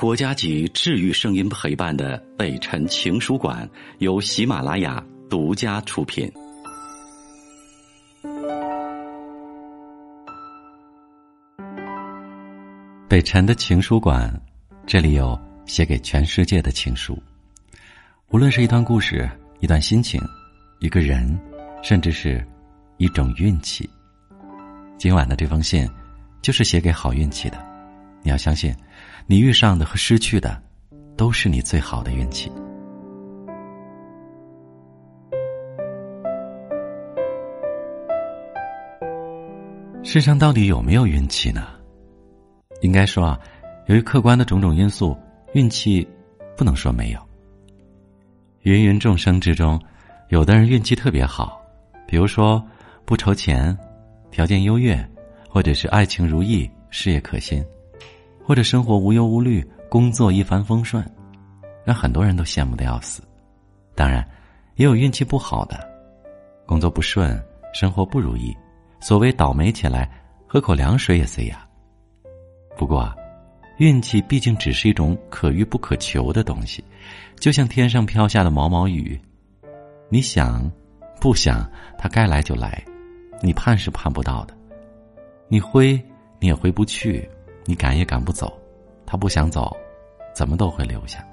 国家级治愈声音陪伴的北辰情书馆由喜马拉雅独家出品。北辰的情书馆，这里有写给全世界的情书，无论是一段故事、一段心情、一个人，甚至是一种运气。今晚的这封信，就是写给好运气的。你要相信。你遇上的和失去的，都是你最好的运气。世上到底有没有运气呢？应该说啊，由于客观的种种因素，运气不能说没有。芸芸众生之中，有的人运气特别好，比如说不愁钱，条件优越，或者是爱情如意，事业可心。或者生活无忧无虑，工作一帆风顺，让很多人都羡慕的要死。当然，也有运气不好的，工作不顺，生活不如意，所谓倒霉起来，喝口凉水也塞牙。不过，运气毕竟只是一种可遇不可求的东西，就像天上飘下的毛毛雨，你想，不想，它该来就来，你盼是盼不到的，你挥，你也挥不去。你赶也赶不走，他不想走，怎么都会留下。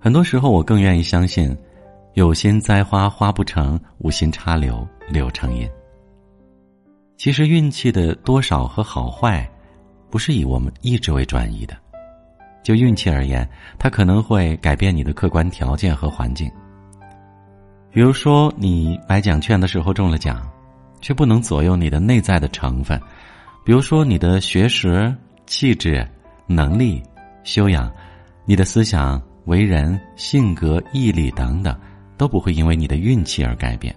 很多时候，我更愿意相信，有心栽花花不成，无心插柳柳成荫。其实运气的多少和好坏，不是以我们意志为转移的。就运气而言，它可能会改变你的客观条件和环境。比如说，你买奖券的时候中了奖，却不能左右你的内在的成分。比如说，你的学识、气质、能力、修养，你的思想、为人、性格、毅力等等，都不会因为你的运气而改变。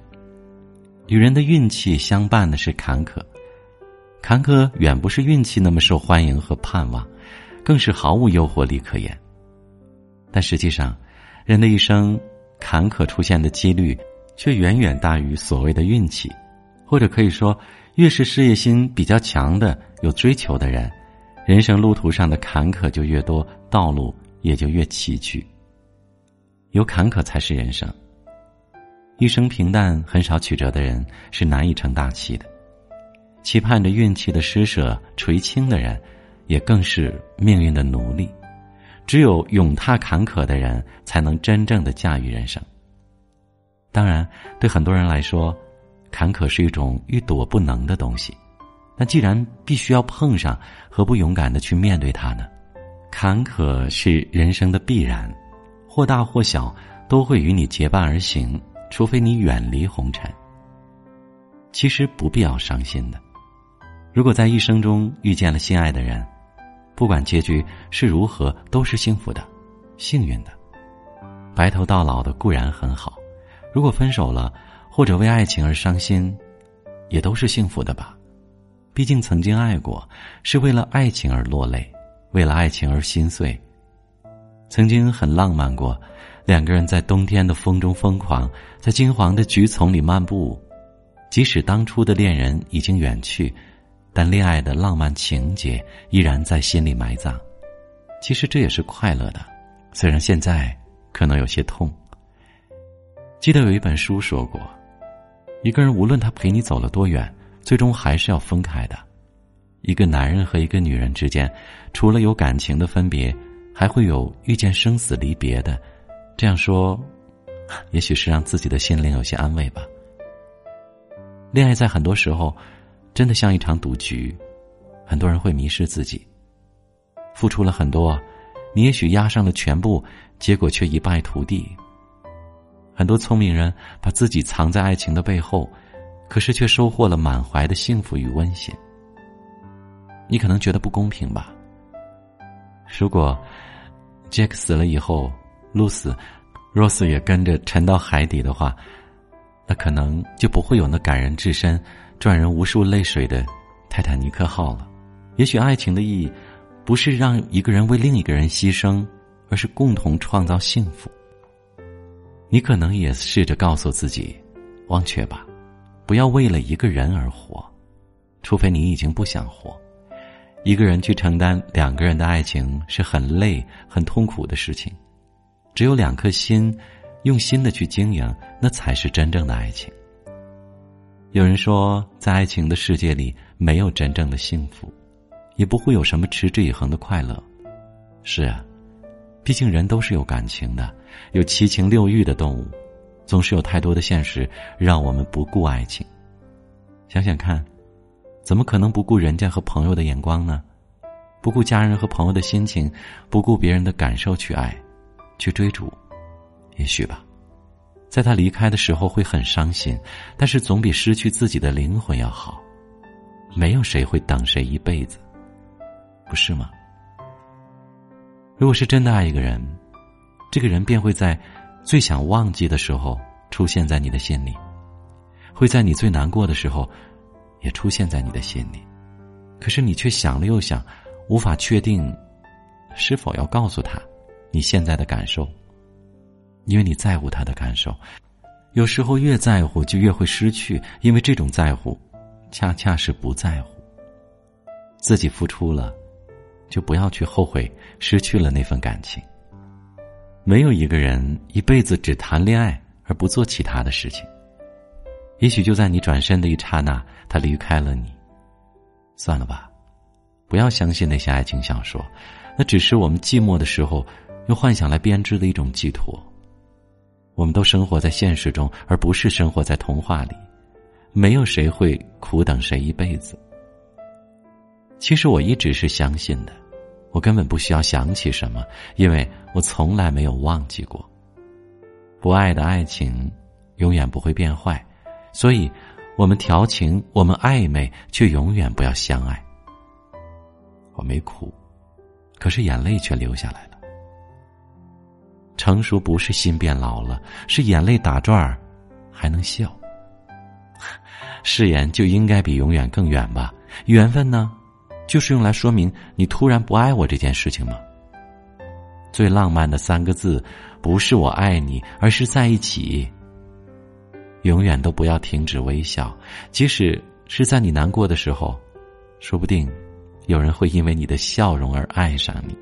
与人的运气相伴的是坎坷，坎坷远不是运气那么受欢迎和盼望，更是毫无诱惑力可言。但实际上，人的一生，坎坷出现的几率，却远远大于所谓的运气，或者可以说。越是事业心比较强的、有追求的人，人生路途上的坎坷就越多，道路也就越崎岖。有坎坷才是人生。一生平淡、很少曲折的人是难以成大器的。期盼着运气的施舍垂青的人，也更是命运的奴隶。只有勇踏坎坷的人，才能真正的驾驭人生。当然，对很多人来说。坎坷是一种欲躲不能的东西，那既然必须要碰上，何不勇敢的去面对它呢？坎坷是人生的必然，或大或小，都会与你结伴而行，除非你远离红尘。其实不必要伤心的，如果在一生中遇见了心爱的人，不管结局是如何，都是幸福的、幸运的。白头到老的固然很好，如果分手了。或者为爱情而伤心，也都是幸福的吧。毕竟曾经爱过，是为了爱情而落泪，为了爱情而心碎。曾经很浪漫过，两个人在冬天的风中疯狂，在金黄的菊丛里漫步。即使当初的恋人已经远去，但恋爱的浪漫情节依然在心里埋葬。其实这也是快乐的，虽然现在可能有些痛。记得有一本书说过。一个人无论他陪你走了多远，最终还是要分开的。一个男人和一个女人之间，除了有感情的分别，还会有遇见生死离别的。这样说，也许是让自己的心灵有些安慰吧。恋爱在很多时候，真的像一场赌局，很多人会迷失自己，付出了很多，你也许押上了全部，结果却一败涂地。很多聪明人把自己藏在爱情的背后，可是却收获了满怀的幸福与温馨。你可能觉得不公平吧？如果杰克死了以后，露丝、罗斯也跟着沉到海底的话，那可能就不会有那感人至深、赚人无数泪水的泰坦尼克号了。也许爱情的意义，不是让一个人为另一个人牺牲，而是共同创造幸福。你可能也试着告诉自己，忘却吧，不要为了一个人而活，除非你已经不想活。一个人去承担两个人的爱情是很累、很痛苦的事情。只有两颗心，用心的去经营，那才是真正的爱情。有人说，在爱情的世界里，没有真正的幸福，也不会有什么持之以恒的快乐。是啊，毕竟人都是有感情的，有七情六欲的动物，总是有太多的现实让我们不顾爱情。想想看，怎么可能不顾人家和朋友的眼光呢？不顾家人和朋友的心情，不顾别人的感受去爱，去追逐，也许吧。在他离开的时候会很伤心，但是总比失去自己的灵魂要好。没有谁会等谁一辈子，不是吗？如果是真的爱一个人，这个人便会在最想忘记的时候出现在你的心里，会在你最难过的时候也出现在你的心里。可是你却想了又想，无法确定是否要告诉他你现在的感受。因为你在乎他的感受，有时候越在乎就越会失去，因为这种在乎，恰恰是不在乎。自己付出了，就不要去后悔失去了那份感情。没有一个人一辈子只谈恋爱而不做其他的事情。也许就在你转身的一刹那，他离开了你。算了吧，不要相信那些爱情小说，那只是我们寂寞的时候用幻想来编织的一种寄托。我们都生活在现实中，而不是生活在童话里。没有谁会苦等谁一辈子。其实我一直是相信的，我根本不需要想起什么，因为我从来没有忘记过。不爱的爱情，永远不会变坏。所以，我们调情，我们暧昧，却永远不要相爱。我没哭，可是眼泪却流下来了。成熟不是心变老了，是眼泪打转儿，还能笑。誓言就应该比永远更远吧？缘分呢，就是用来说明你突然不爱我这件事情吗？最浪漫的三个字，不是我爱你，而是在一起。永远都不要停止微笑，即使是在你难过的时候，说不定有人会因为你的笑容而爱上你。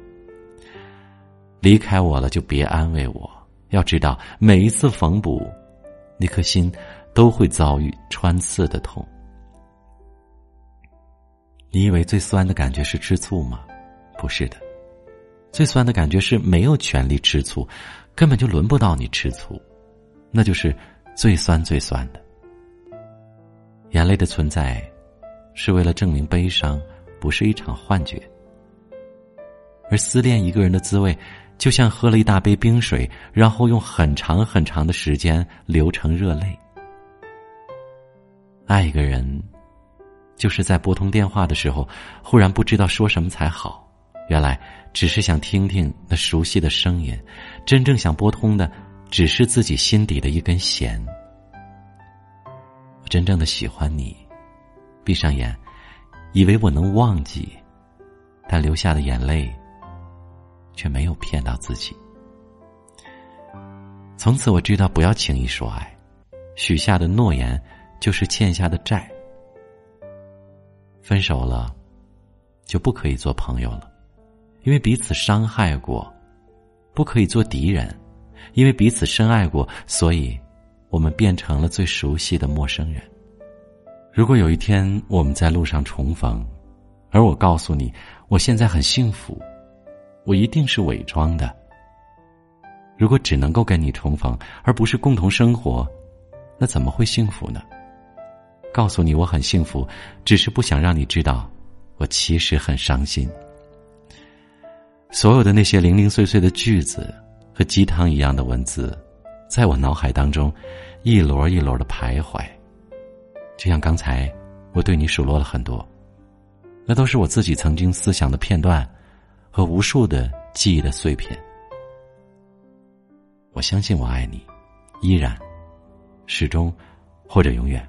离开我了，就别安慰我。要知道，每一次缝补，那颗心都会遭遇穿刺的痛。你以为最酸的感觉是吃醋吗？不是的，最酸的感觉是没有权利吃醋，根本就轮不到你吃醋，那就是最酸最酸的。眼泪的存在，是为了证明悲伤不是一场幻觉，而思念一个人的滋味。就像喝了一大杯冰水，然后用很长很长的时间流成热泪。爱一个人，就是在拨通电话的时候，忽然不知道说什么才好。原来只是想听听那熟悉的声音，真正想拨通的，只是自己心底的一根弦。真正的喜欢你，闭上眼，以为我能忘记，但流下的眼泪。却没有骗到自己。从此我知道，不要轻易说爱，许下的诺言就是欠下的债。分手了，就不可以做朋友了，因为彼此伤害过；不可以做敌人，因为彼此深爱过。所以，我们变成了最熟悉的陌生人。如果有一天我们在路上重逢，而我告诉你，我现在很幸福。我一定是伪装的。如果只能够跟你重逢，而不是共同生活，那怎么会幸福呢？告诉你我很幸福，只是不想让你知道，我其实很伤心。所有的那些零零碎碎的句子和鸡汤一样的文字，在我脑海当中一摞一摞的徘徊，就像刚才我对你数落了很多，那都是我自己曾经思想的片段。和无数的记忆的碎片，我相信我爱你，依然，始终，或者永远。